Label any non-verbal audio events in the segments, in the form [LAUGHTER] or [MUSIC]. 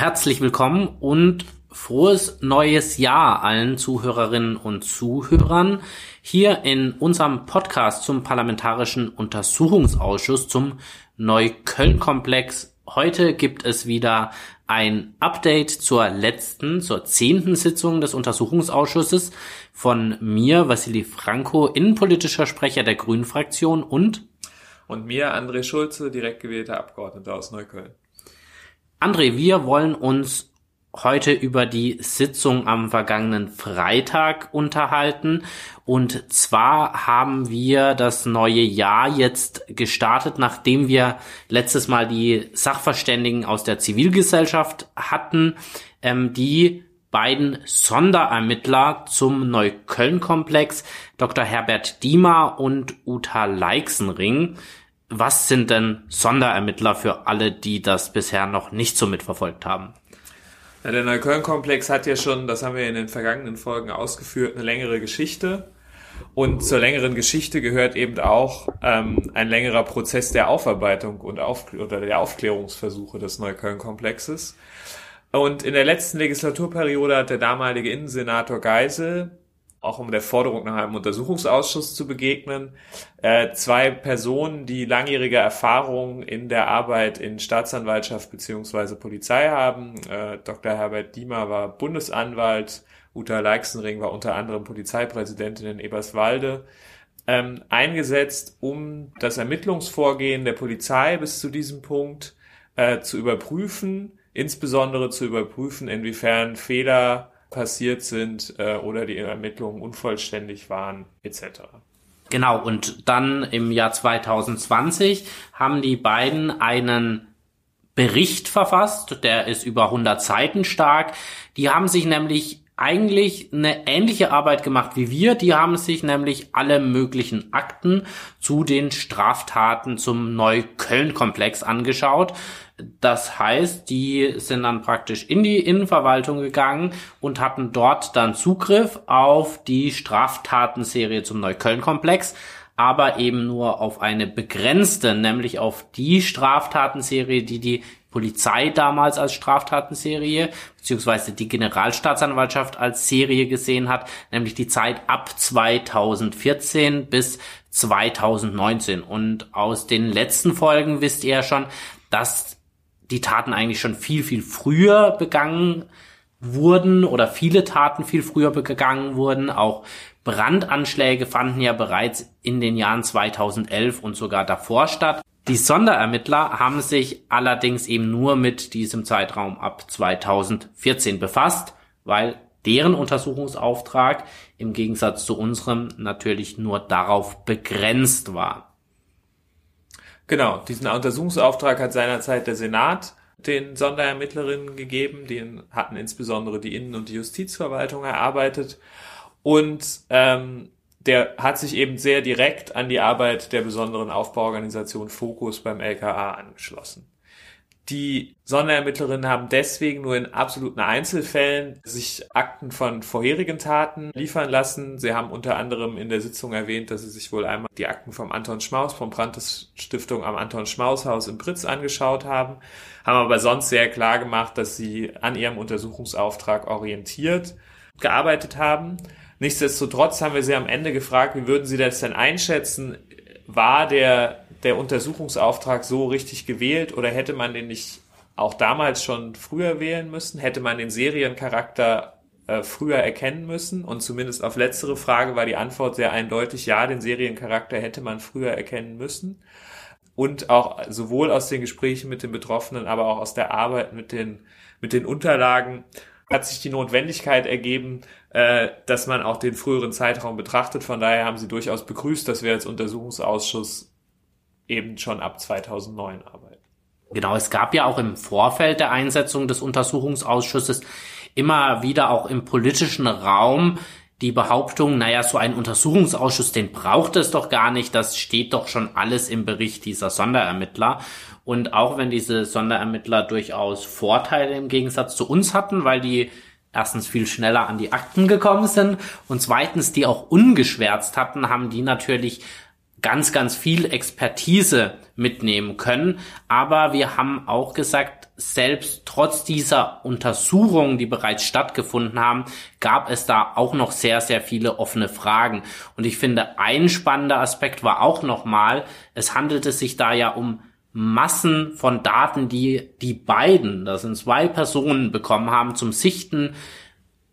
herzlich willkommen und frohes neues Jahr allen Zuhörerinnen und Zuhörern hier in unserem Podcast zum Parlamentarischen Untersuchungsausschuss zum Neukölln-Komplex. Heute gibt es wieder ein Update zur letzten, zur zehnten Sitzung des Untersuchungsausschusses von mir, Vassili Franco, innenpolitischer Sprecher der Grünen-Fraktion und und mir, André Schulze, direkt gewählter Abgeordneter aus Neukölln. André, wir wollen uns heute über die Sitzung am vergangenen Freitag unterhalten. Und zwar haben wir das neue Jahr jetzt gestartet, nachdem wir letztes Mal die Sachverständigen aus der Zivilgesellschaft hatten, ähm, die beiden Sonderermittler zum Neukölln-Komplex, Dr. Herbert Diemer und Uta Leixenring, was sind denn Sonderermittler für alle, die das bisher noch nicht so mitverfolgt haben? Ja, der Neukölln-Komplex hat ja schon, das haben wir in den vergangenen Folgen ausgeführt, eine längere Geschichte. Und zur längeren Geschichte gehört eben auch ähm, ein längerer Prozess der Aufarbeitung und auf, oder der Aufklärungsversuche des Neukölln-Komplexes. Und in der letzten Legislaturperiode hat der damalige Innensenator Geisel auch um der Forderung nach einem Untersuchungsausschuss zu begegnen. Äh, zwei Personen, die langjährige Erfahrung in der Arbeit in Staatsanwaltschaft beziehungsweise Polizei haben. Äh, Dr. Herbert Diemer war Bundesanwalt, Uta Leixenring war unter anderem Polizeipräsidentin in Eberswalde. Ähm, eingesetzt, um das Ermittlungsvorgehen der Polizei bis zu diesem Punkt äh, zu überprüfen, insbesondere zu überprüfen, inwiefern Fehler passiert sind äh, oder die Ermittlungen unvollständig waren etc. Genau, und dann im Jahr 2020 haben die beiden einen Bericht verfasst, der ist über 100 Seiten stark. Die haben sich nämlich eigentlich eine ähnliche Arbeit gemacht wie wir. Die haben sich nämlich alle möglichen Akten zu den Straftaten zum Neukölln-Komplex angeschaut. Das heißt, die sind dann praktisch in die Innenverwaltung gegangen und hatten dort dann Zugriff auf die Straftatenserie zum Neukölln-Komplex, aber eben nur auf eine begrenzte, nämlich auf die Straftatenserie, die die Polizei damals als Straftatenserie, beziehungsweise die Generalstaatsanwaltschaft als Serie gesehen hat, nämlich die Zeit ab 2014 bis 2019. Und aus den letzten Folgen wisst ihr ja schon, dass die Taten eigentlich schon viel, viel früher begangen wurden oder viele Taten viel früher begangen wurden. Auch Brandanschläge fanden ja bereits in den Jahren 2011 und sogar davor statt. Die Sonderermittler haben sich allerdings eben nur mit diesem Zeitraum ab 2014 befasst, weil deren Untersuchungsauftrag im Gegensatz zu unserem natürlich nur darauf begrenzt war. Genau, diesen Untersuchungsauftrag hat seinerzeit der Senat den Sonderermittlerinnen gegeben. Den hatten insbesondere die Innen- und die Justizverwaltung erarbeitet. Und ähm, der hat sich eben sehr direkt an die Arbeit der besonderen Aufbauorganisation Fokus beim LKA angeschlossen. Die Sonderermittlerinnen haben deswegen nur in absoluten Einzelfällen sich Akten von vorherigen Taten liefern lassen. Sie haben unter anderem in der Sitzung erwähnt, dass sie sich wohl einmal die Akten vom Anton Schmaus, vom Brandes Stiftung am Anton Schmaus Haus in Britz angeschaut haben, haben aber sonst sehr klar gemacht, dass sie an ihrem Untersuchungsauftrag orientiert gearbeitet haben. Nichtsdestotrotz haben wir sie am Ende gefragt, wie würden Sie das denn einschätzen? War der, der Untersuchungsauftrag so richtig gewählt oder hätte man den nicht auch damals schon früher wählen müssen? Hätte man den Seriencharakter äh, früher erkennen müssen? Und zumindest auf letztere Frage war die Antwort sehr eindeutig, ja, den Seriencharakter hätte man früher erkennen müssen. Und auch sowohl aus den Gesprächen mit den Betroffenen, aber auch aus der Arbeit mit den, mit den Unterlagen hat sich die Notwendigkeit ergeben, äh, dass man auch den früheren Zeitraum betrachtet. Von daher haben sie durchaus begrüßt, dass wir als Untersuchungsausschuss eben schon ab 2009 arbeiten. Genau, es gab ja auch im Vorfeld der Einsetzung des Untersuchungsausschusses immer wieder auch im politischen Raum die Behauptung, naja, so ein Untersuchungsausschuss, den braucht es doch gar nicht, das steht doch schon alles im Bericht dieser Sonderermittler. Und auch wenn diese Sonderermittler durchaus Vorteile im Gegensatz zu uns hatten, weil die erstens viel schneller an die Akten gekommen sind und zweitens die auch ungeschwärzt hatten, haben die natürlich ganz, ganz viel Expertise mitnehmen können. Aber wir haben auch gesagt, selbst trotz dieser Untersuchungen, die bereits stattgefunden haben, gab es da auch noch sehr, sehr viele offene Fragen. Und ich finde, ein spannender Aspekt war auch nochmal, es handelte sich da ja um Massen von Daten, die die beiden, das sind zwei Personen, bekommen haben zum Sichten.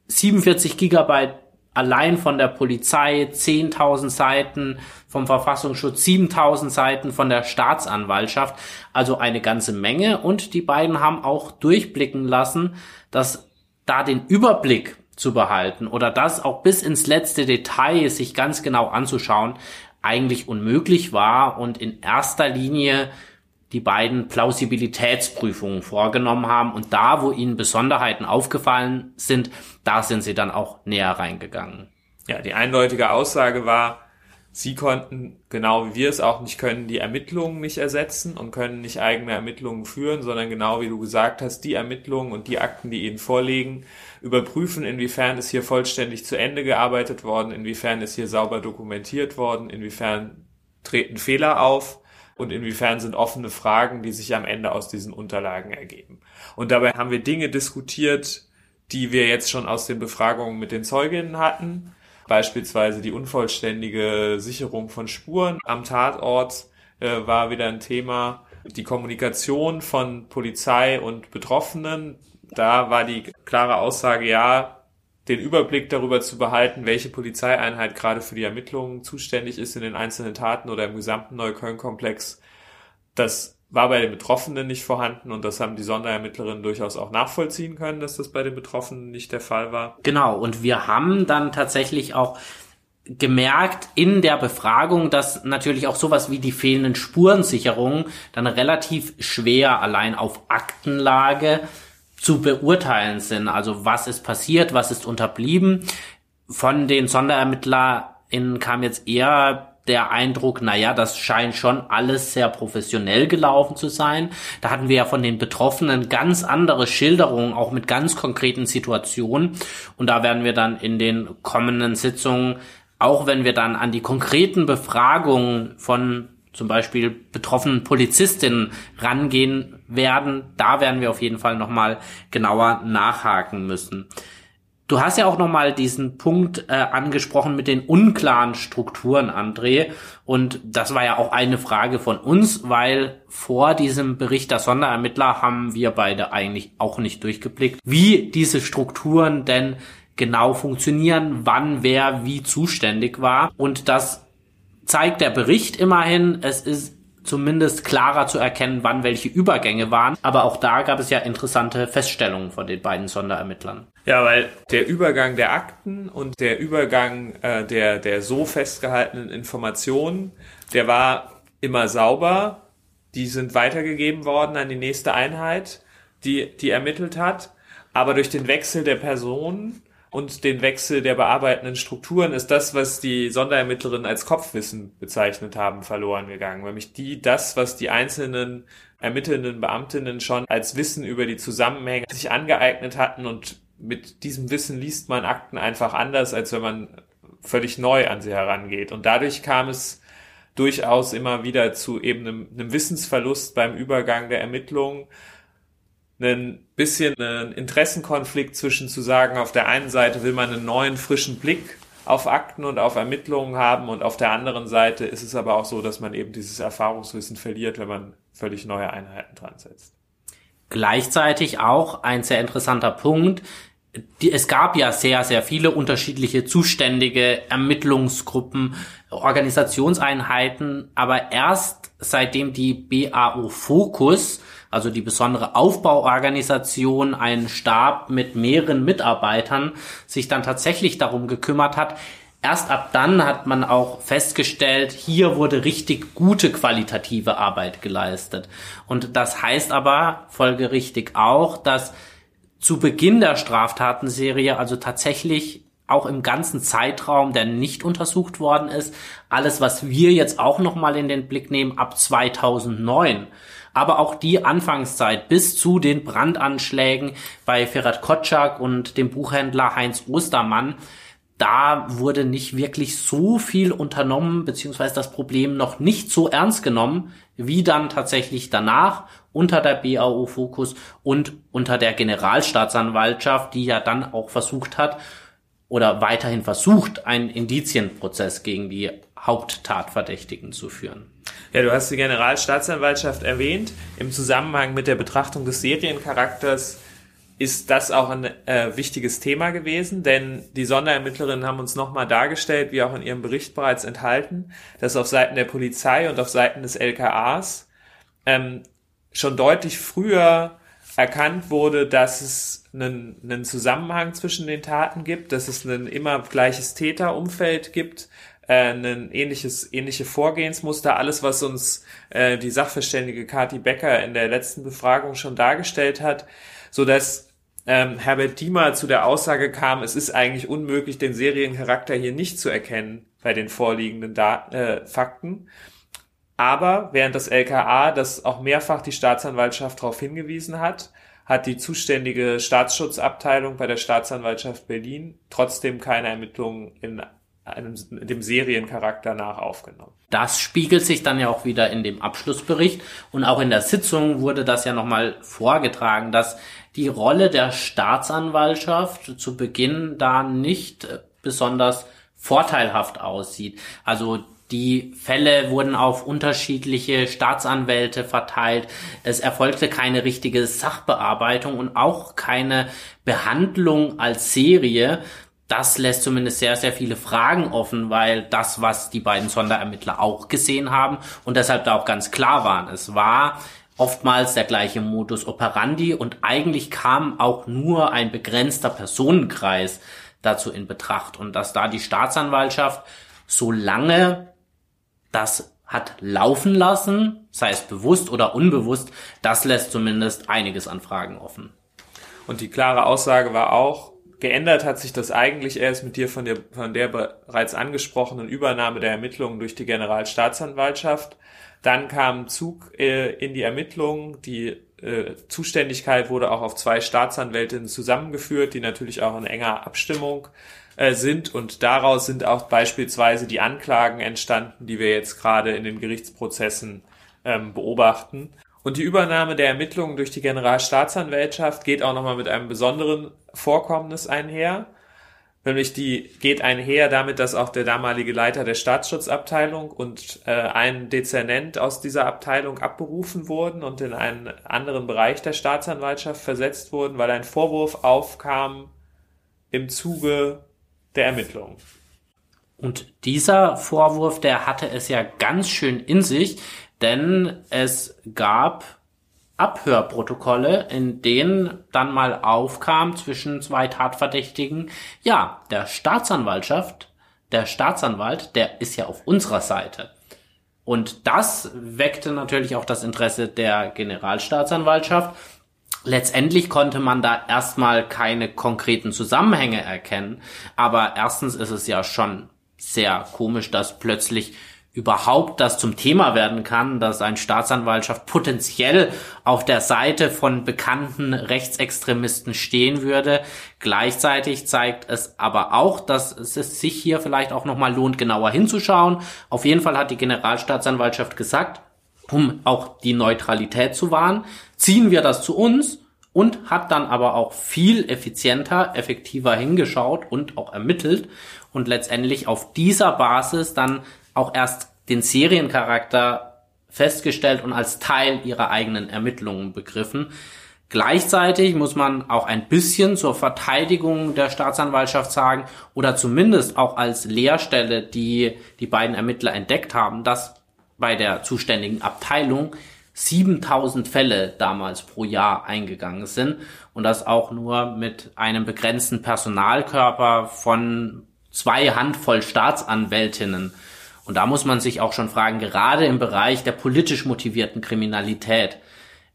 47 Gigabyte allein von der Polizei, 10.000 Seiten vom Verfassungsschutz, 7.000 Seiten von der Staatsanwaltschaft, also eine ganze Menge. Und die beiden haben auch durchblicken lassen, dass da den Überblick zu behalten oder das auch bis ins letzte Detail sich ganz genau anzuschauen, eigentlich unmöglich war und in erster Linie die beiden Plausibilitätsprüfungen vorgenommen haben und da, wo ihnen Besonderheiten aufgefallen sind, da sind sie dann auch näher reingegangen. Ja, die eindeutige Aussage war, sie konnten, genau wie wir es auch nicht können, die Ermittlungen nicht ersetzen und können nicht eigene Ermittlungen führen, sondern genau wie du gesagt hast, die Ermittlungen und die Akten, die ihnen vorliegen, überprüfen, inwiefern ist hier vollständig zu Ende gearbeitet worden, inwiefern ist hier sauber dokumentiert worden, inwiefern treten Fehler auf und inwiefern sind offene Fragen, die sich am Ende aus diesen Unterlagen ergeben. Und dabei haben wir Dinge diskutiert, die wir jetzt schon aus den Befragungen mit den Zeuginnen hatten, beispielsweise die unvollständige Sicherung von Spuren am Tatort äh, war wieder ein Thema. Die Kommunikation von Polizei und Betroffenen, da war die klare Aussage, ja, den Überblick darüber zu behalten, welche Polizeieinheit gerade für die Ermittlungen zuständig ist in den einzelnen Taten oder im gesamten Neukölln-Komplex. Das war bei den Betroffenen nicht vorhanden und das haben die Sonderermittlerinnen durchaus auch nachvollziehen können, dass das bei den Betroffenen nicht der Fall war. Genau, und wir haben dann tatsächlich auch gemerkt in der Befragung, dass natürlich auch sowas wie die fehlenden Spurensicherungen dann relativ schwer allein auf Aktenlage zu beurteilen sind. Also was ist passiert, was ist unterblieben. Von den SonderermittlerInnen kam jetzt eher der Eindruck, naja, das scheint schon alles sehr professionell gelaufen zu sein. Da hatten wir ja von den Betroffenen ganz andere Schilderungen, auch mit ganz konkreten Situationen. Und da werden wir dann in den kommenden Sitzungen, auch wenn wir dann an die konkreten Befragungen von zum Beispiel betroffenen Polizistinnen rangehen werden, da werden wir auf jeden Fall nochmal genauer nachhaken müssen. Du hast ja auch nochmal diesen Punkt äh, angesprochen mit den unklaren Strukturen, André. Und das war ja auch eine Frage von uns, weil vor diesem Bericht der Sonderermittler haben wir beide eigentlich auch nicht durchgeblickt, wie diese Strukturen denn genau funktionieren, wann wer wie zuständig war. Und das zeigt der Bericht immerhin, es ist zumindest klarer zu erkennen, wann welche Übergänge waren. Aber auch da gab es ja interessante Feststellungen von den beiden Sonderermittlern. Ja, weil der Übergang der Akten und der Übergang äh, der, der so festgehaltenen Informationen, der war immer sauber. Die sind weitergegeben worden an die nächste Einheit, die, die ermittelt hat. Aber durch den Wechsel der Personen und den Wechsel der bearbeitenden Strukturen ist das, was die Sonderermittlerinnen als Kopfwissen bezeichnet haben, verloren gegangen. Nämlich die, das, was die einzelnen ermittelnden Beamtinnen schon als Wissen über die Zusammenhänge sich angeeignet hatten und mit diesem Wissen liest man Akten einfach anders, als wenn man völlig neu an sie herangeht. Und dadurch kam es durchaus immer wieder zu eben einem, einem Wissensverlust beim Übergang der Ermittlungen ein bisschen einen Interessenkonflikt zwischen zu sagen, auf der einen Seite will man einen neuen, frischen Blick auf Akten und auf Ermittlungen haben und auf der anderen Seite ist es aber auch so, dass man eben dieses Erfahrungswissen verliert, wenn man völlig neue Einheiten dran setzt. Gleichzeitig auch ein sehr interessanter Punkt. Es gab ja sehr, sehr viele unterschiedliche zuständige Ermittlungsgruppen, Organisationseinheiten, aber erst seitdem die BAO Fokus also die besondere Aufbauorganisation, ein Stab mit mehreren Mitarbeitern, sich dann tatsächlich darum gekümmert hat. Erst ab dann hat man auch festgestellt, hier wurde richtig gute qualitative Arbeit geleistet. Und das heißt aber folgerichtig auch, dass zu Beginn der Straftatenserie also tatsächlich auch im ganzen Zeitraum, der nicht untersucht worden ist, alles, was wir jetzt auch nochmal in den Blick nehmen, ab 2009 aber auch die Anfangszeit bis zu den Brandanschlägen bei Ferhat Kotschak und dem Buchhändler Heinz Ostermann, da wurde nicht wirklich so viel unternommen, beziehungsweise das Problem noch nicht so ernst genommen, wie dann tatsächlich danach unter der BAO Fokus und unter der Generalstaatsanwaltschaft, die ja dann auch versucht hat oder weiterhin versucht, einen Indizienprozess gegen die Haupttatverdächtigen zu führen. Ja, du hast die Generalstaatsanwaltschaft erwähnt. Im Zusammenhang mit der Betrachtung des Seriencharakters ist das auch ein äh, wichtiges Thema gewesen, denn die Sonderermittlerinnen haben uns nochmal dargestellt, wie auch in ihrem Bericht bereits enthalten, dass auf Seiten der Polizei und auf Seiten des LKAs ähm, schon deutlich früher erkannt wurde, dass es einen, einen Zusammenhang zwischen den Taten gibt, dass es ein immer gleiches Täterumfeld gibt, äh, ein ähnliches ähnliche Vorgehensmuster, alles was uns äh, die Sachverständige Kati Becker in der letzten Befragung schon dargestellt hat, so dass ähm, Herbert Diemer zu der Aussage kam, es ist eigentlich unmöglich, den Seriencharakter hier nicht zu erkennen bei den vorliegenden Dat äh, Fakten. Aber während das LKA, das auch mehrfach die Staatsanwaltschaft darauf hingewiesen hat, hat die zuständige Staatsschutzabteilung bei der Staatsanwaltschaft Berlin trotzdem keine Ermittlungen in einem, dem Seriencharakter nach aufgenommen. Das spiegelt sich dann ja auch wieder in dem Abschlussbericht und auch in der Sitzung wurde das ja nochmal vorgetragen, dass die Rolle der Staatsanwaltschaft zu Beginn da nicht besonders vorteilhaft aussieht. Also die Fälle wurden auf unterschiedliche Staatsanwälte verteilt. Es erfolgte keine richtige Sachbearbeitung und auch keine Behandlung als Serie. Das lässt zumindest sehr, sehr viele Fragen offen, weil das, was die beiden Sonderermittler auch gesehen haben und deshalb da auch ganz klar waren, es war oftmals der gleiche Modus operandi und eigentlich kam auch nur ein begrenzter Personenkreis dazu in Betracht und dass da die Staatsanwaltschaft so lange das hat laufen lassen, sei es bewusst oder unbewusst, das lässt zumindest einiges an Fragen offen. Und die klare Aussage war auch, geändert hat sich das eigentlich erst mit dir von der, von der bereits angesprochenen Übernahme der Ermittlungen durch die Generalstaatsanwaltschaft. Dann kam Zug äh, in die Ermittlungen. Die äh, Zuständigkeit wurde auch auf zwei Staatsanwältinnen zusammengeführt, die natürlich auch in enger Abstimmung äh, sind. Und daraus sind auch beispielsweise die Anklagen entstanden, die wir jetzt gerade in den Gerichtsprozessen ähm, beobachten. Und die Übernahme der Ermittlungen durch die Generalstaatsanwaltschaft geht auch nochmal mit einem besonderen Vorkommnis einher. Nämlich die geht einher damit, dass auch der damalige Leiter der Staatsschutzabteilung und äh, ein Dezernent aus dieser Abteilung abberufen wurden und in einen anderen Bereich der Staatsanwaltschaft versetzt wurden, weil ein Vorwurf aufkam im Zuge der Ermittlungen. Und dieser Vorwurf, der hatte es ja ganz schön in sich, denn es gab Abhörprotokolle, in denen dann mal aufkam zwischen zwei Tatverdächtigen, ja, der Staatsanwaltschaft, der Staatsanwalt, der ist ja auf unserer Seite. Und das weckte natürlich auch das Interesse der Generalstaatsanwaltschaft. Letztendlich konnte man da erstmal keine konkreten Zusammenhänge erkennen, aber erstens ist es ja schon sehr komisch, dass plötzlich überhaupt das zum Thema werden kann, dass ein Staatsanwaltschaft potenziell auf der Seite von bekannten Rechtsextremisten stehen würde. Gleichzeitig zeigt es aber auch, dass es sich hier vielleicht auch nochmal lohnt, genauer hinzuschauen. Auf jeden Fall hat die Generalstaatsanwaltschaft gesagt, um auch die Neutralität zu wahren, ziehen wir das zu uns und hat dann aber auch viel effizienter, effektiver hingeschaut und auch ermittelt und letztendlich auf dieser Basis dann auch erst den Seriencharakter festgestellt und als Teil ihrer eigenen Ermittlungen begriffen. Gleichzeitig muss man auch ein bisschen zur Verteidigung der Staatsanwaltschaft sagen oder zumindest auch als Leerstelle, die die beiden Ermittler entdeckt haben, dass bei der zuständigen Abteilung 7000 Fälle damals pro Jahr eingegangen sind und das auch nur mit einem begrenzten Personalkörper von zwei Handvoll Staatsanwältinnen. Und da muss man sich auch schon fragen, gerade im Bereich der politisch motivierten Kriminalität,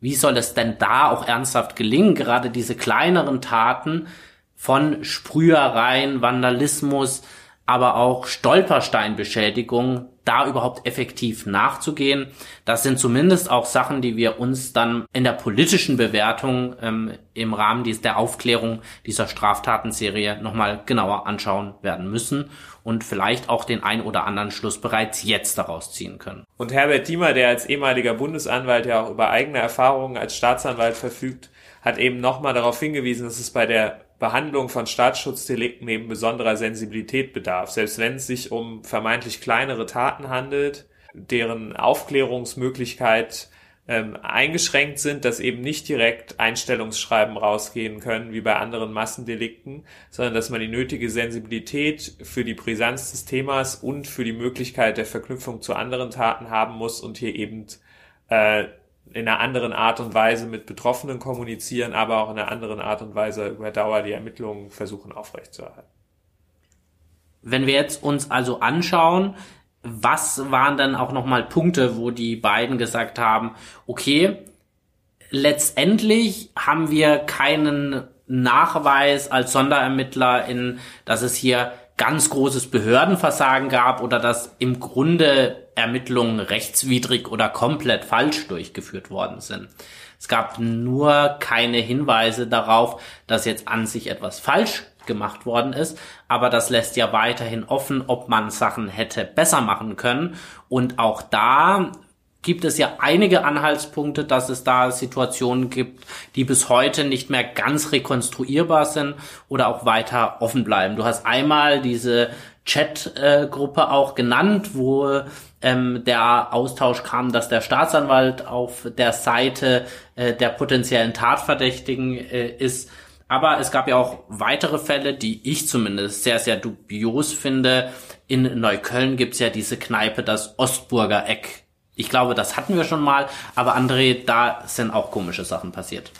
wie soll es denn da auch ernsthaft gelingen, gerade diese kleineren Taten von Sprühereien, Vandalismus, aber auch Stolpersteinbeschädigung da überhaupt effektiv nachzugehen. Das sind zumindest auch Sachen, die wir uns dann in der politischen Bewertung ähm, im Rahmen dies, der Aufklärung dieser Straftatenserie nochmal genauer anschauen werden müssen und vielleicht auch den ein oder anderen Schluss bereits jetzt daraus ziehen können. Und Herbert Diemer, der als ehemaliger Bundesanwalt ja auch über eigene Erfahrungen als Staatsanwalt verfügt, hat eben nochmal darauf hingewiesen, dass es bei der Behandlung von Staatsschutzdelikten eben besonderer Sensibilität bedarf. Selbst wenn es sich um vermeintlich kleinere Taten handelt, deren Aufklärungsmöglichkeit ähm, eingeschränkt sind, dass eben nicht direkt Einstellungsschreiben rausgehen können, wie bei anderen Massendelikten, sondern dass man die nötige Sensibilität für die Brisanz des Themas und für die Möglichkeit der Verknüpfung zu anderen Taten haben muss und hier eben äh, in einer anderen Art und Weise mit Betroffenen kommunizieren, aber auch in einer anderen Art und Weise über Dauer die Ermittlungen versuchen aufrechtzuerhalten. Wenn wir jetzt uns also anschauen, was waren dann auch nochmal Punkte, wo die beiden gesagt haben, okay, letztendlich haben wir keinen Nachweis als Sonderermittler in, dass es hier ganz großes Behördenversagen gab oder dass im Grunde Ermittlungen rechtswidrig oder komplett falsch durchgeführt worden sind. Es gab nur keine Hinweise darauf, dass jetzt an sich etwas falsch gemacht worden ist, aber das lässt ja weiterhin offen, ob man Sachen hätte besser machen können. Und auch da gibt es ja einige Anhaltspunkte, dass es da Situationen gibt, die bis heute nicht mehr ganz rekonstruierbar sind oder auch weiter offen bleiben. Du hast einmal diese Chat-Gruppe auch genannt, wo ähm, der Austausch kam, dass der Staatsanwalt auf der Seite äh, der potenziellen Tatverdächtigen äh, ist. Aber es gab ja auch weitere Fälle, die ich zumindest sehr, sehr dubios finde. In Neukölln gibt's ja diese Kneipe, das Ostburger Eck ich glaube, das hatten wir schon mal, aber André, da sind auch komische Sachen passiert.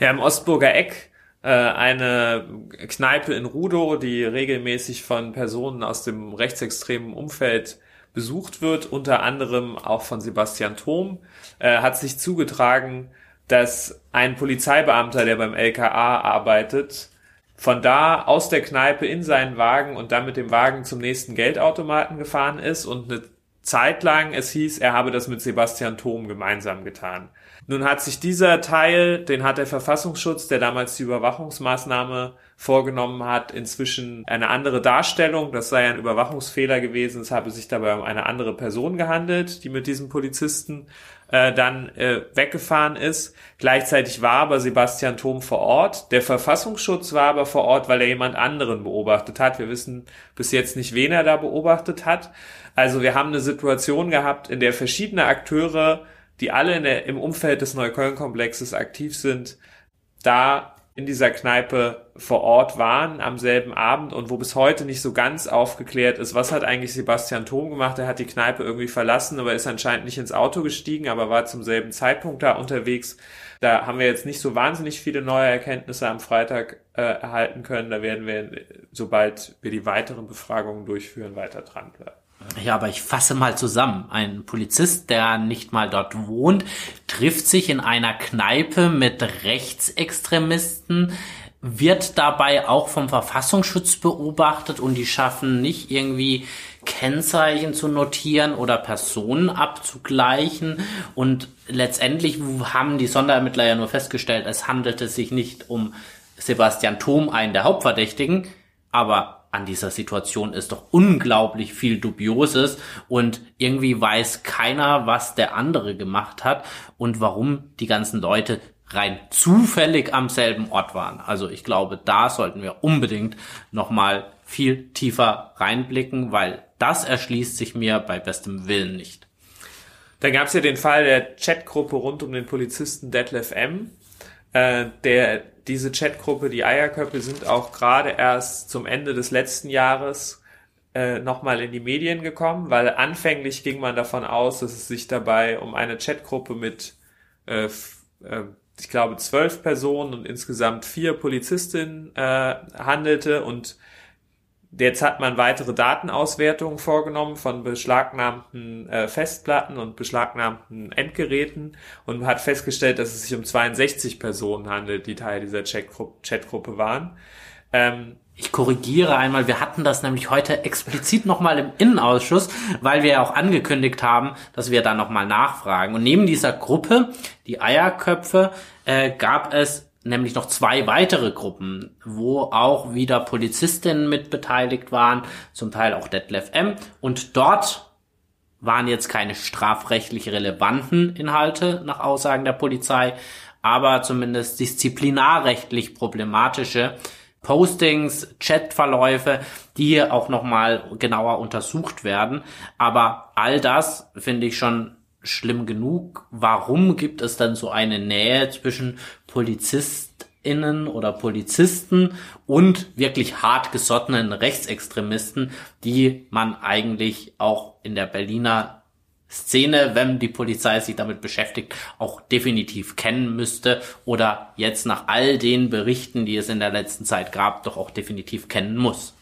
Ja, im Ostburger Eck äh, eine Kneipe in Rudow, die regelmäßig von Personen aus dem rechtsextremen Umfeld besucht wird, unter anderem auch von Sebastian Thom, äh, hat sich zugetragen, dass ein Polizeibeamter, der beim LKA arbeitet, von da aus der Kneipe in seinen Wagen und dann mit dem Wagen zum nächsten Geldautomaten gefahren ist und eine zeitlang es hieß, er habe das mit Sebastian Thom gemeinsam getan. Nun hat sich dieser Teil, den hat der Verfassungsschutz, der damals die Überwachungsmaßnahme vorgenommen hat, inzwischen eine andere Darstellung. Das sei ein Überwachungsfehler gewesen. Es habe sich dabei um eine andere Person gehandelt, die mit diesem Polizisten äh, dann äh, weggefahren ist. Gleichzeitig war aber Sebastian Thom vor Ort. Der Verfassungsschutz war aber vor Ort, weil er jemand anderen beobachtet hat. Wir wissen bis jetzt nicht, wen er da beobachtet hat. Also wir haben eine Situation gehabt, in der verschiedene Akteure, die alle der, im Umfeld des Neukölln-Komplexes aktiv sind, da in dieser Kneipe vor Ort waren am selben Abend und wo bis heute nicht so ganz aufgeklärt ist, was hat eigentlich Sebastian Thom gemacht? Er hat die Kneipe irgendwie verlassen, aber ist anscheinend nicht ins Auto gestiegen, aber war zum selben Zeitpunkt da unterwegs. Da haben wir jetzt nicht so wahnsinnig viele neue Erkenntnisse am Freitag äh, erhalten können. Da werden wir, sobald wir die weiteren Befragungen durchführen, weiter dran bleiben. Ja, aber ich fasse mal zusammen. Ein Polizist, der nicht mal dort wohnt, trifft sich in einer Kneipe mit Rechtsextremisten, wird dabei auch vom Verfassungsschutz beobachtet und die schaffen nicht irgendwie Kennzeichen zu notieren oder Personen abzugleichen. Und letztendlich haben die Sonderermittler ja nur festgestellt, es handelte sich nicht um Sebastian Thom, einen der Hauptverdächtigen, aber an dieser Situation ist doch unglaublich viel Dubioses und irgendwie weiß keiner, was der andere gemacht hat und warum die ganzen Leute rein zufällig am selben Ort waren. Also ich glaube, da sollten wir unbedingt nochmal viel tiefer reinblicken, weil das erschließt sich mir bei bestem Willen nicht. Dann gab es ja den Fall der Chatgruppe rund um den Polizisten Detlef M., äh, der diese Chatgruppe, die Eierköpfe, sind auch gerade erst zum Ende des letzten Jahres äh, nochmal in die Medien gekommen, weil anfänglich ging man davon aus, dass es sich dabei um eine Chatgruppe mit, äh, äh, ich glaube, zwölf Personen und insgesamt vier Polizistinnen äh, handelte. Und Jetzt hat man weitere Datenauswertungen vorgenommen von beschlagnahmten äh, Festplatten und beschlagnahmten Endgeräten und hat festgestellt, dass es sich um 62 Personen handelt, die Teil dieser Chatgruppe, waren. Ähm, Ich korrigiere einmal, wir hatten das nämlich heute explizit nochmal im Innenausschuss, weil wir ja auch angekündigt haben, dass wir da nochmal nachfragen. Und neben dieser Gruppe, die Eierköpfe, äh, gab es nämlich noch zwei weitere Gruppen, wo auch wieder Polizistinnen mit beteiligt waren, zum Teil auch Detlef M. Und dort waren jetzt keine strafrechtlich relevanten Inhalte nach Aussagen der Polizei, aber zumindest disziplinarrechtlich problematische Postings, Chatverläufe, die auch nochmal genauer untersucht werden. Aber all das finde ich schon schlimm genug. Warum gibt es dann so eine Nähe zwischen PolizistInnen oder Polizisten und wirklich hartgesottenen Rechtsextremisten, die man eigentlich auch in der Berliner Szene, wenn die Polizei sich damit beschäftigt, auch definitiv kennen müsste oder jetzt nach all den Berichten, die es in der letzten Zeit gab, doch auch definitiv kennen muss.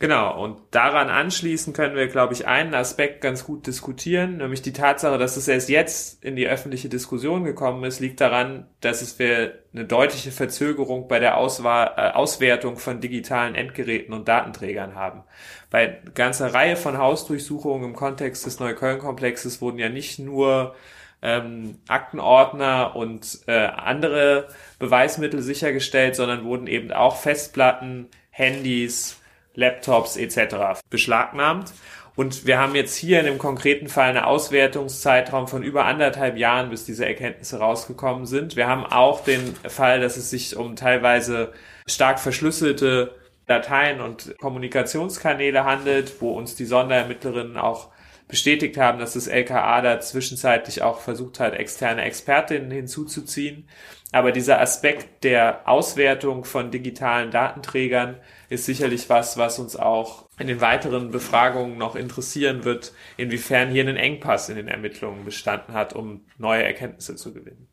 Genau, und daran anschließen können wir, glaube ich, einen Aspekt ganz gut diskutieren, nämlich die Tatsache, dass es erst jetzt in die öffentliche Diskussion gekommen ist, liegt daran, dass es wir eine deutliche Verzögerung bei der Auswahl, äh, Auswertung von digitalen Endgeräten und Datenträgern haben. Bei ganzer Reihe von Hausdurchsuchungen im Kontext des Neukölln-Komplexes wurden ja nicht nur ähm, Aktenordner und äh, andere Beweismittel sichergestellt, sondern wurden eben auch Festplatten, Handys, Laptops etc. beschlagnahmt. Und wir haben jetzt hier in dem konkreten Fall eine Auswertungszeitraum von über anderthalb Jahren, bis diese Erkenntnisse rausgekommen sind. Wir haben auch den Fall, dass es sich um teilweise stark verschlüsselte Dateien und Kommunikationskanäle handelt, wo uns die Sonderermittlerinnen auch bestätigt haben, dass das LKA da zwischenzeitlich auch versucht hat, externe Expertinnen hinzuzuziehen. Aber dieser Aspekt der Auswertung von digitalen Datenträgern ist sicherlich was, was uns auch in den weiteren Befragungen noch interessieren wird, inwiefern hier ein Engpass in den Ermittlungen bestanden hat, um neue Erkenntnisse zu gewinnen.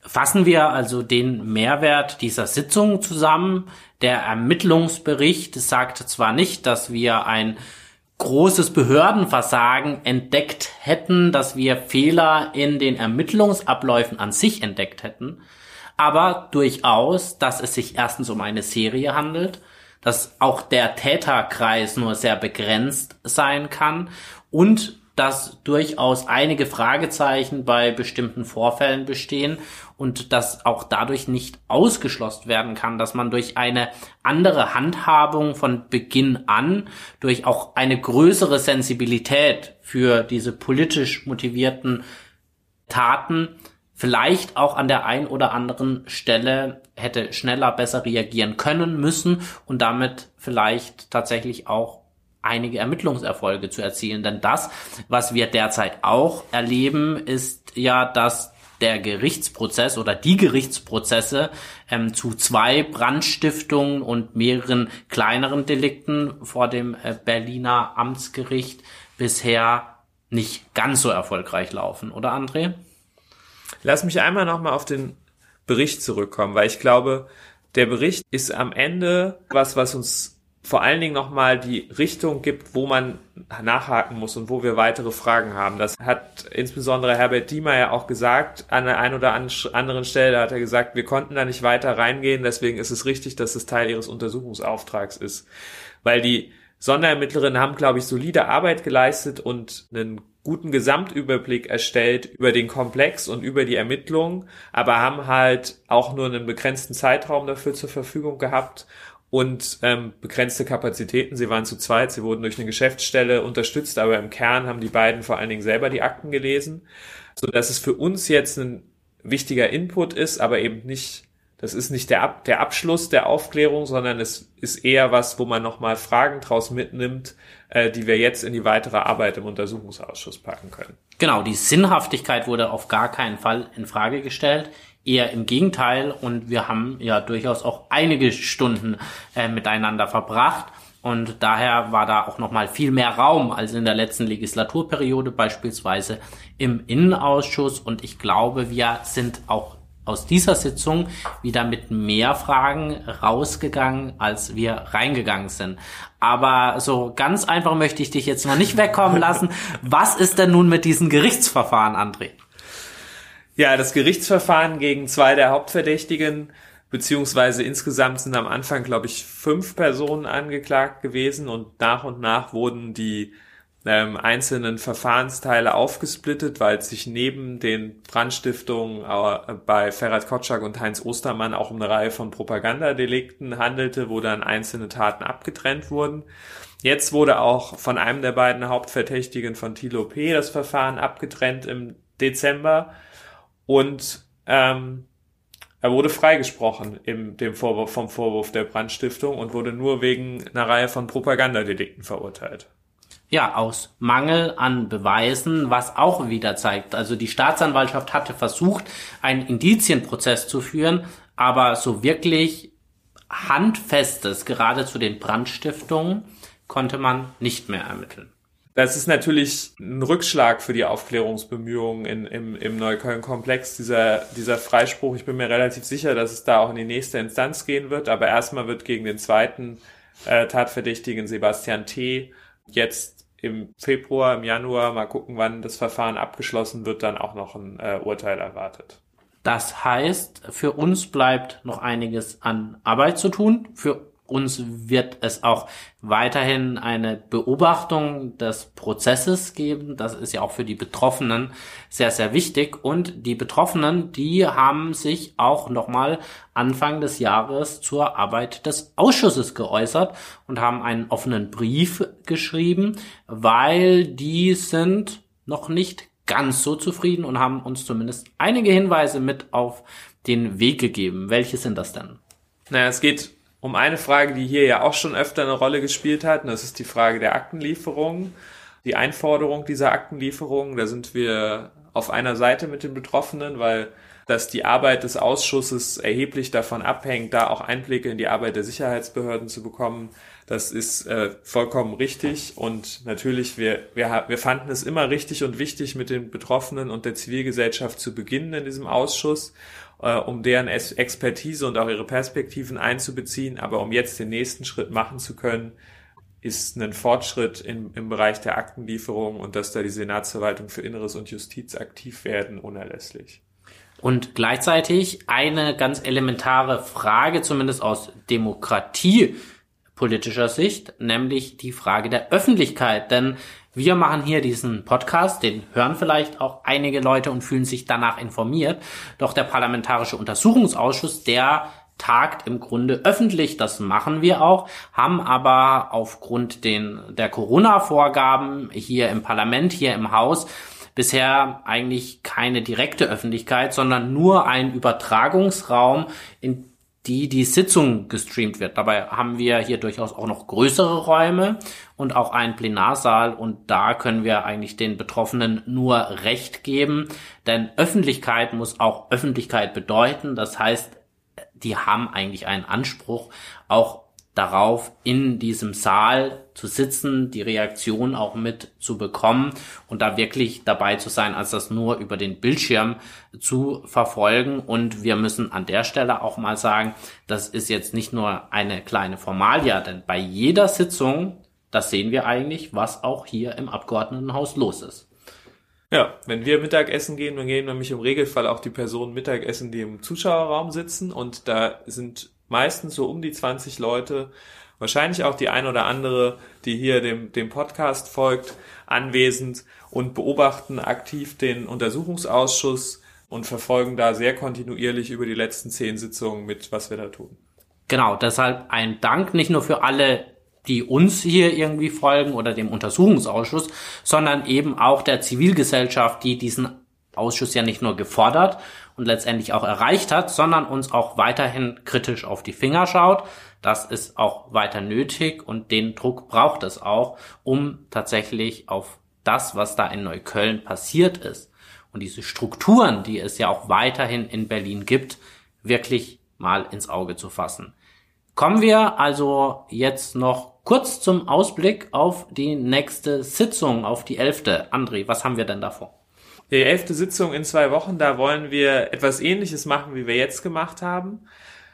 Fassen wir also den Mehrwert dieser Sitzung zusammen. Der Ermittlungsbericht sagt zwar nicht, dass wir ein großes Behördenversagen entdeckt hätten, dass wir Fehler in den Ermittlungsabläufen an sich entdeckt hätten, aber durchaus, dass es sich erstens um eine Serie handelt, dass auch der Täterkreis nur sehr begrenzt sein kann und dass durchaus einige Fragezeichen bei bestimmten Vorfällen bestehen und dass auch dadurch nicht ausgeschlossen werden kann, dass man durch eine andere Handhabung von Beginn an, durch auch eine größere Sensibilität für diese politisch motivierten Taten vielleicht auch an der ein oder anderen Stelle hätte schneller, besser reagieren können müssen und damit vielleicht tatsächlich auch einige Ermittlungserfolge zu erzielen. Denn das, was wir derzeit auch erleben, ist ja, dass der Gerichtsprozess oder die Gerichtsprozesse ähm, zu zwei Brandstiftungen und mehreren kleineren Delikten vor dem äh, Berliner Amtsgericht bisher nicht ganz so erfolgreich laufen, oder André? Lass mich einmal nochmal auf den Bericht zurückkommen, weil ich glaube, der Bericht ist am Ende was, was uns vor allen Dingen nochmal die Richtung gibt, wo man nachhaken muss und wo wir weitere Fragen haben. Das hat insbesondere Herbert Diemer ja auch gesagt, an der einen oder anderen Stelle hat er gesagt, wir konnten da nicht weiter reingehen, deswegen ist es richtig, dass es Teil ihres Untersuchungsauftrags ist. Weil die Sonderermittlerinnen haben, glaube ich, solide Arbeit geleistet und einen guten Gesamtüberblick erstellt über den Komplex und über die Ermittlungen, aber haben halt auch nur einen begrenzten Zeitraum dafür zur Verfügung gehabt und ähm, begrenzte Kapazitäten. Sie waren zu zweit, sie wurden durch eine Geschäftsstelle unterstützt, aber im Kern haben die beiden vor allen Dingen selber die Akten gelesen, so dass es für uns jetzt ein wichtiger Input ist, aber eben nicht, das ist nicht der, Ab der Abschluss der Aufklärung, sondern es ist eher was, wo man nochmal Fragen draus mitnimmt, äh, die wir jetzt in die weitere Arbeit im Untersuchungsausschuss packen können. Genau, die Sinnhaftigkeit wurde auf gar keinen Fall in Frage gestellt eher im Gegenteil und wir haben ja durchaus auch einige Stunden äh, miteinander verbracht und daher war da auch noch mal viel mehr Raum als in der letzten Legislaturperiode beispielsweise im Innenausschuss und ich glaube, wir sind auch aus dieser Sitzung wieder mit mehr Fragen rausgegangen, als wir reingegangen sind. Aber so ganz einfach möchte ich dich jetzt noch nicht wegkommen lassen. [LAUGHS] Was ist denn nun mit diesen Gerichtsverfahren, André? Ja, das Gerichtsverfahren gegen zwei der Hauptverdächtigen beziehungsweise insgesamt sind am Anfang, glaube ich, fünf Personen angeklagt gewesen und nach und nach wurden die ähm, einzelnen Verfahrensteile aufgesplittet, weil es sich neben den Brandstiftungen äh, bei Ferhat Kotschak und Heinz Ostermann auch um eine Reihe von Propagandadelikten handelte, wo dann einzelne Taten abgetrennt wurden. Jetzt wurde auch von einem der beiden Hauptverdächtigen von Thilo P. das Verfahren abgetrennt im Dezember und ähm, er wurde freigesprochen im, dem Vorwurf, vom Vorwurf der Brandstiftung und wurde nur wegen einer Reihe von Propagandadelikten verurteilt. Ja, aus Mangel an Beweisen, was auch wieder zeigt. Also die Staatsanwaltschaft hatte versucht, einen Indizienprozess zu führen, aber so wirklich handfestes, gerade zu den Brandstiftungen, konnte man nicht mehr ermitteln. Das ist natürlich ein Rückschlag für die Aufklärungsbemühungen in, im, im Neukölln-Komplex, dieser, dieser Freispruch. Ich bin mir relativ sicher, dass es da auch in die nächste Instanz gehen wird, aber erstmal wird gegen den zweiten äh, Tatverdächtigen Sebastian T. jetzt im Februar, im Januar, mal gucken, wann das Verfahren abgeschlossen wird, dann auch noch ein äh, Urteil erwartet. Das heißt, für uns bleibt noch einiges an Arbeit zu tun. Für uns wird es auch weiterhin eine Beobachtung des Prozesses geben. Das ist ja auch für die Betroffenen sehr, sehr wichtig. Und die Betroffenen, die haben sich auch nochmal Anfang des Jahres zur Arbeit des Ausschusses geäußert und haben einen offenen Brief geschrieben, weil die sind noch nicht ganz so zufrieden und haben uns zumindest einige Hinweise mit auf den Weg gegeben. Welche sind das denn? Naja, es geht um eine Frage, die hier ja auch schon öfter eine Rolle gespielt hat. Und das ist die Frage der Aktenlieferung, die Einforderung dieser Aktenlieferung. Da sind wir auf einer Seite mit den Betroffenen, weil dass die Arbeit des Ausschusses erheblich davon abhängt, da auch Einblicke in die Arbeit der Sicherheitsbehörden zu bekommen. Das ist äh, vollkommen richtig und natürlich, wir, wir, wir fanden es immer richtig und wichtig, mit den Betroffenen und der Zivilgesellschaft zu beginnen in diesem Ausschuss äh, um deren Expertise und auch ihre Perspektiven einzubeziehen. Aber um jetzt den nächsten Schritt machen zu können, ist ein Fortschritt im, im Bereich der Aktenlieferung und dass da die Senatsverwaltung für Inneres und Justiz aktiv werden, unerlässlich. Und gleichzeitig eine ganz elementare Frage, zumindest aus demokratiepolitischer Sicht, nämlich die Frage der Öffentlichkeit. Denn wir machen hier diesen Podcast, den hören vielleicht auch einige Leute und fühlen sich danach informiert. Doch der Parlamentarische Untersuchungsausschuss, der tagt im Grunde öffentlich, das machen wir auch, haben aber aufgrund den, der Corona-Vorgaben hier im Parlament, hier im Haus, bisher eigentlich keine direkte Öffentlichkeit, sondern nur ein Übertragungsraum, in die die Sitzung gestreamt wird. Dabei haben wir hier durchaus auch noch größere Räume und auch einen Plenarsaal und da können wir eigentlich den Betroffenen nur Recht geben, denn Öffentlichkeit muss auch Öffentlichkeit bedeuten. Das heißt, die haben eigentlich einen Anspruch, auch darauf, in diesem Saal zu sitzen, die Reaktion auch mit zu bekommen und da wirklich dabei zu sein, als das nur über den Bildschirm zu verfolgen. Und wir müssen an der Stelle auch mal sagen, das ist jetzt nicht nur eine kleine Formalia, denn bei jeder Sitzung, das sehen wir eigentlich, was auch hier im Abgeordnetenhaus los ist. Ja, wenn wir Mittagessen gehen, dann gehen nämlich im Regelfall auch die Personen Mittagessen, die im Zuschauerraum sitzen und da sind meistens so um die 20 Leute, wahrscheinlich auch die ein oder andere, die hier dem, dem Podcast folgt, anwesend und beobachten aktiv den Untersuchungsausschuss und verfolgen da sehr kontinuierlich über die letzten zehn Sitzungen mit, was wir da tun. Genau, deshalb ein Dank nicht nur für alle, die uns hier irgendwie folgen oder dem Untersuchungsausschuss, sondern eben auch der Zivilgesellschaft, die diesen Ausschuss ja nicht nur gefordert und letztendlich auch erreicht hat, sondern uns auch weiterhin kritisch auf die Finger schaut. Das ist auch weiter nötig und den Druck braucht es auch, um tatsächlich auf das, was da in Neukölln passiert ist und diese Strukturen, die es ja auch weiterhin in Berlin gibt, wirklich mal ins Auge zu fassen. Kommen wir also jetzt noch kurz zum Ausblick auf die nächste Sitzung, auf die elfte. André, was haben wir denn davor? Die elfte Sitzung in zwei Wochen, da wollen wir etwas ähnliches machen, wie wir jetzt gemacht haben.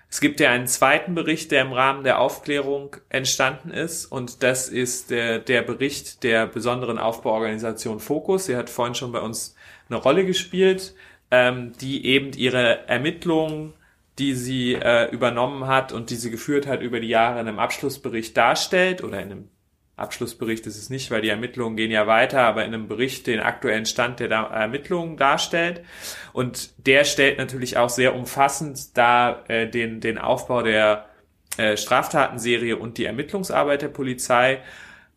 Es gibt ja einen zweiten Bericht, der im Rahmen der Aufklärung entstanden ist und das ist der, der Bericht der besonderen Aufbauorganisation Fokus. Sie hat vorhin schon bei uns eine Rolle gespielt, ähm, die eben ihre Ermittlungen die sie äh, übernommen hat und die sie geführt hat über die Jahre in einem Abschlussbericht darstellt oder in einem Abschlussbericht ist es nicht, weil die Ermittlungen gehen ja weiter, aber in einem Bericht den aktuellen Stand der Ermittlungen darstellt. Und der stellt natürlich auch sehr umfassend da äh, den, den Aufbau der äh, Straftatenserie und die Ermittlungsarbeit der Polizei.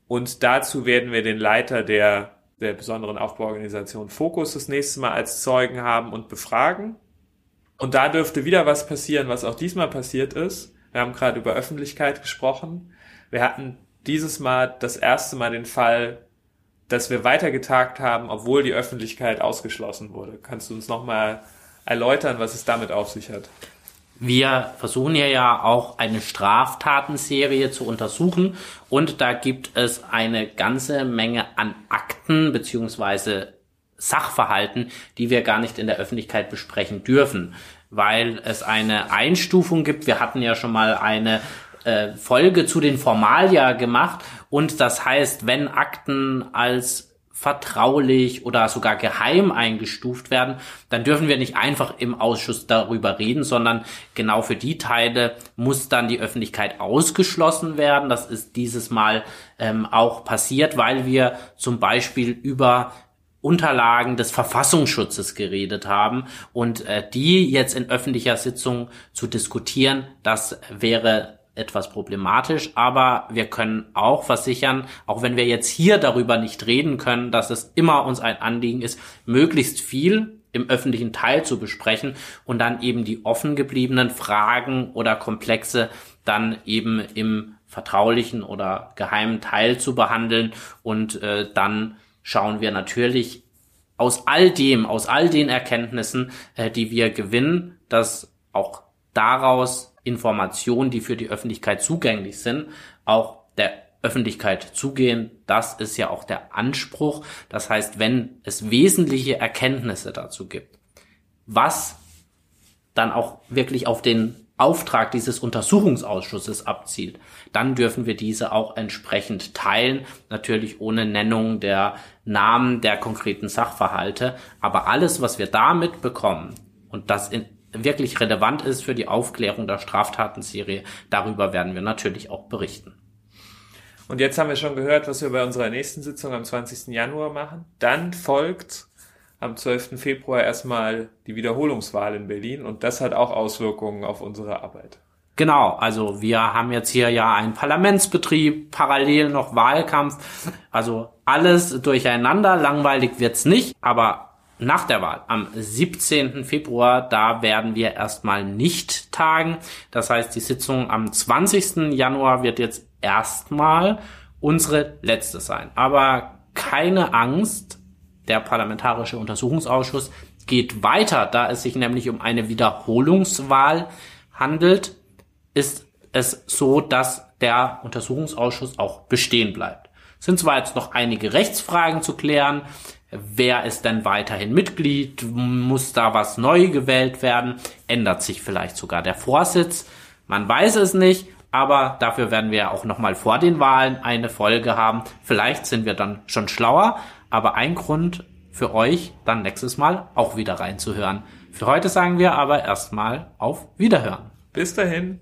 Und dazu werden wir den Leiter der, der besonderen Aufbauorganisation Fokus das nächste Mal als Zeugen haben und befragen. Und da dürfte wieder was passieren, was auch diesmal passiert ist. Wir haben gerade über Öffentlichkeit gesprochen. Wir hatten dieses Mal das erste Mal den Fall, dass wir weitergetagt haben, obwohl die Öffentlichkeit ausgeschlossen wurde. Kannst du uns nochmal erläutern, was es damit auf sich hat? Wir versuchen ja ja auch eine Straftatenserie zu untersuchen und da gibt es eine ganze Menge an Akten beziehungsweise Sachverhalten, die wir gar nicht in der Öffentlichkeit besprechen dürfen, weil es eine Einstufung gibt. Wir hatten ja schon mal eine äh, Folge zu den Formalia gemacht und das heißt, wenn Akten als vertraulich oder sogar geheim eingestuft werden, dann dürfen wir nicht einfach im Ausschuss darüber reden, sondern genau für die Teile muss dann die Öffentlichkeit ausgeschlossen werden. Das ist dieses Mal ähm, auch passiert, weil wir zum Beispiel über Unterlagen des Verfassungsschutzes geredet haben und äh, die jetzt in öffentlicher Sitzung zu diskutieren, das wäre etwas problematisch, aber wir können auch versichern, auch wenn wir jetzt hier darüber nicht reden können, dass es immer uns ein Anliegen ist, möglichst viel im öffentlichen Teil zu besprechen und dann eben die offen gebliebenen Fragen oder Komplexe dann eben im vertraulichen oder geheimen Teil zu behandeln. Und äh, dann schauen wir natürlich aus all dem, aus all den Erkenntnissen, äh, die wir gewinnen, dass auch daraus Informationen, die für die Öffentlichkeit zugänglich sind, auch der Öffentlichkeit zugehen. Das ist ja auch der Anspruch. Das heißt, wenn es wesentliche Erkenntnisse dazu gibt, was dann auch wirklich auf den Auftrag dieses Untersuchungsausschusses abzielt, dann dürfen wir diese auch entsprechend teilen, natürlich ohne Nennung der Namen der konkreten Sachverhalte. Aber alles, was wir damit bekommen, und das in, wirklich relevant ist für die Aufklärung der Straftatenserie, darüber werden wir natürlich auch berichten. Und jetzt haben wir schon gehört, was wir bei unserer nächsten Sitzung am 20. Januar machen. Dann folgt am 12. Februar erstmal die Wiederholungswahl in Berlin und das hat auch Auswirkungen auf unsere Arbeit. Genau, also wir haben jetzt hier ja einen Parlamentsbetrieb, parallel noch Wahlkampf, also alles durcheinander, langweilig wird's nicht, aber nach der Wahl am 17. Februar, da werden wir erstmal nicht tagen. Das heißt, die Sitzung am 20. Januar wird jetzt erstmal unsere letzte sein. Aber keine Angst, der Parlamentarische Untersuchungsausschuss geht weiter, da es sich nämlich um eine Wiederholungswahl handelt, ist es so, dass der Untersuchungsausschuss auch bestehen bleibt. Es sind zwar jetzt noch einige Rechtsfragen zu klären, Wer ist denn weiterhin Mitglied? Muss da was neu gewählt werden? Ändert sich vielleicht sogar der Vorsitz? Man weiß es nicht, aber dafür werden wir auch nochmal vor den Wahlen eine Folge haben. Vielleicht sind wir dann schon schlauer, aber ein Grund für euch, dann nächstes Mal auch wieder reinzuhören. Für heute sagen wir aber erstmal auf Wiederhören. Bis dahin.